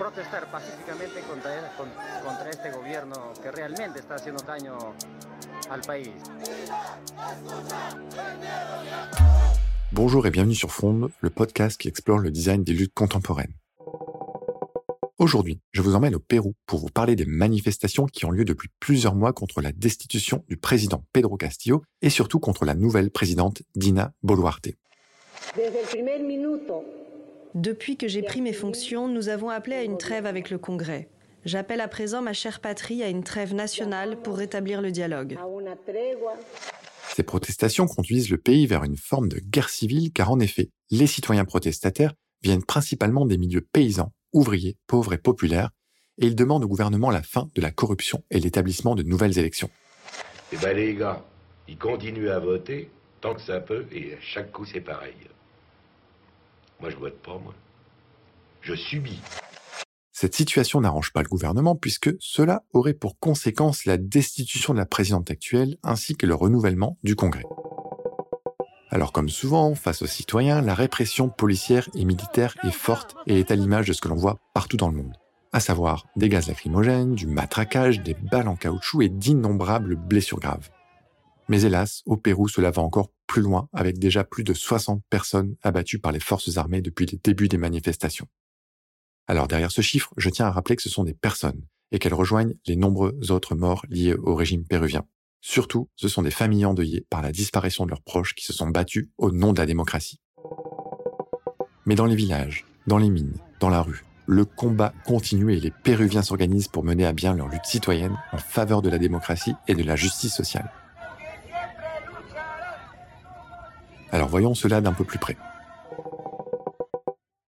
protestar pacíficamente contra, contra este gobierno que realmente está haciendo daño al país. Bonjour et bienvenue sur Fronde, le podcast qui explore le design des luttes contemporaines. Aujourd'hui, je vous emmène au Pérou pour vous parler des manifestations qui ont lieu depuis plusieurs mois contre la destitution du président Pedro Castillo et surtout contre la nouvelle présidente Dina Boluarte. Depuis que j'ai pris mes fonctions, nous avons appelé à une trêve avec le Congrès. J'appelle à présent ma chère patrie à une trêve nationale pour rétablir le dialogue. Ces protestations conduisent le pays vers une forme de guerre civile car en effet, les citoyens protestataires viennent principalement des milieux paysans, ouvriers, pauvres et populaires, et ils demandent au gouvernement la fin de la corruption et l'établissement de nouvelles élections. Eh ben les gars, ils continuent à voter tant que ça peut, et à chaque coup c'est pareil. Moi je vote pas, moi. Je subis. Cette situation n'arrange pas le gouvernement puisque cela aurait pour conséquence la destitution de la présidente actuelle ainsi que le renouvellement du Congrès. Alors comme souvent, face aux citoyens, la répression policière et militaire est forte et est à l'image de ce que l'on voit partout dans le monde. À savoir des gaz lacrymogènes, du matraquage, des balles en caoutchouc et d'innombrables blessures graves. Mais hélas, au Pérou, cela va encore plus loin, avec déjà plus de 60 personnes abattues par les forces armées depuis le début des manifestations. Alors derrière ce chiffre, je tiens à rappeler que ce sont des personnes, et qu'elles rejoignent les nombreux autres morts liés au régime péruvien. Surtout, ce sont des familles endeuillées par la disparition de leurs proches qui se sont battus au nom de la démocratie. Mais dans les villages, dans les mines, dans la rue, le combat continue et les Péruviens s'organisent pour mener à bien leur lutte citoyenne en faveur de la démocratie et de la justice sociale. Alors voyons cela d'un peu plus près.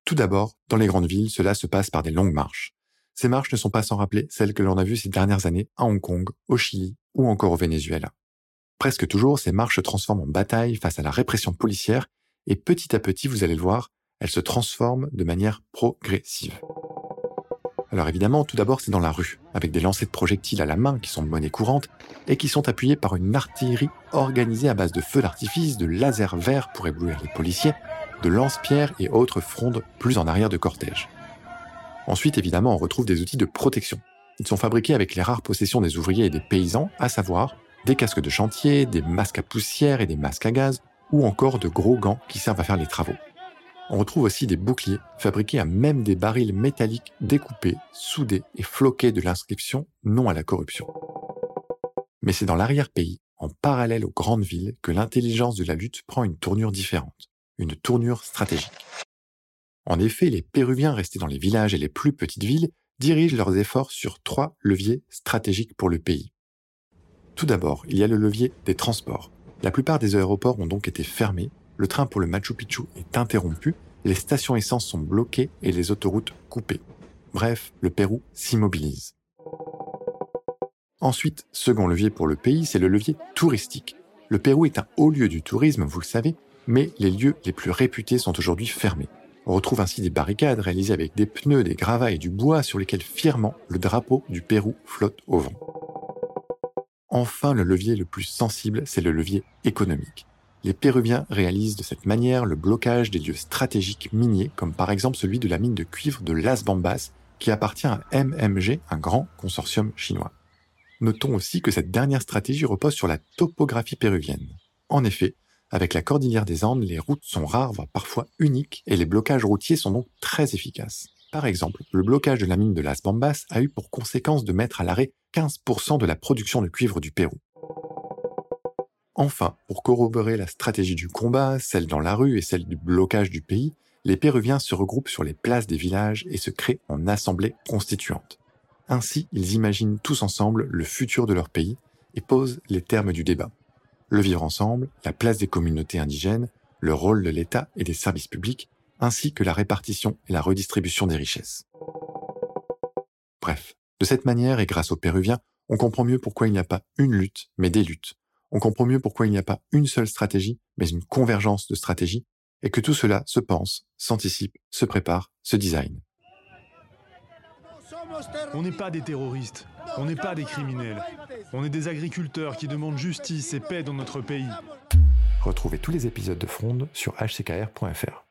Tout d'abord, dans les grandes villes, cela se passe par des longues marches. Ces marches ne sont pas sans rappeler celles que l'on a vues ces dernières années à Hong Kong, au Chili ou encore au Venezuela. Presque toujours, ces marches se transforment en bataille face à la répression policière et petit à petit, vous allez le voir, elles se transforment de manière progressive. Alors évidemment, tout d'abord, c'est dans la rue, avec des lancers de projectiles à la main qui sont de monnaie courante et qui sont appuyés par une artillerie organisée à base de feux d'artifice, de lasers verts pour éblouir les policiers, de lance-pierres et autres frondes plus en arrière de cortège. Ensuite, évidemment, on retrouve des outils de protection. Ils sont fabriqués avec les rares possessions des ouvriers et des paysans, à savoir des casques de chantier, des masques à poussière et des masques à gaz, ou encore de gros gants qui servent à faire les travaux. On retrouve aussi des boucliers fabriqués à même des barils métalliques découpés, soudés et floqués de l'inscription non à la corruption. Mais c'est dans l'arrière-pays, en parallèle aux grandes villes, que l'intelligence de la lutte prend une tournure différente, une tournure stratégique. En effet, les Péruviens restés dans les villages et les plus petites villes dirigent leurs efforts sur trois leviers stratégiques pour le pays. Tout d'abord, il y a le levier des transports. La plupart des aéroports ont donc été fermés le train pour le Machu Picchu est interrompu, les stations essence sont bloquées et les autoroutes coupées. Bref, le Pérou s'immobilise. Ensuite, second levier pour le pays, c'est le levier touristique. Le Pérou est un haut lieu du tourisme, vous le savez, mais les lieux les plus réputés sont aujourd'hui fermés. On retrouve ainsi des barricades réalisées avec des pneus, des gravats et du bois sur lesquels fièrement le drapeau du Pérou flotte au vent. Enfin, le levier le plus sensible, c'est le levier économique les Péruviens réalisent de cette manière le blocage des lieux stratégiques miniers, comme par exemple celui de la mine de cuivre de Las Bambas, qui appartient à MMG, un grand consortium chinois. Notons aussi que cette dernière stratégie repose sur la topographie péruvienne. En effet, avec la cordillère des Andes, les routes sont rares, voire parfois uniques, et les blocages routiers sont donc très efficaces. Par exemple, le blocage de la mine de Las Bambas a eu pour conséquence de mettre à l'arrêt 15% de la production de cuivre du Pérou. Enfin, pour corroborer la stratégie du combat, celle dans la rue et celle du blocage du pays, les Péruviens se regroupent sur les places des villages et se créent en assemblée constituante. Ainsi, ils imaginent tous ensemble le futur de leur pays et posent les termes du débat. Le vivre ensemble, la place des communautés indigènes, le rôle de l'État et des services publics, ainsi que la répartition et la redistribution des richesses. Bref, de cette manière et grâce aux Péruviens, on comprend mieux pourquoi il n'y a pas une lutte, mais des luttes, on comprend mieux pourquoi il n'y a pas une seule stratégie, mais une convergence de stratégies, et que tout cela se pense, s'anticipe, se prépare, se design. On n'est pas des terroristes, on n'est pas des criminels, on est des agriculteurs qui demandent justice et paix dans notre pays. Retrouvez tous les épisodes de Fronde sur hckr.fr.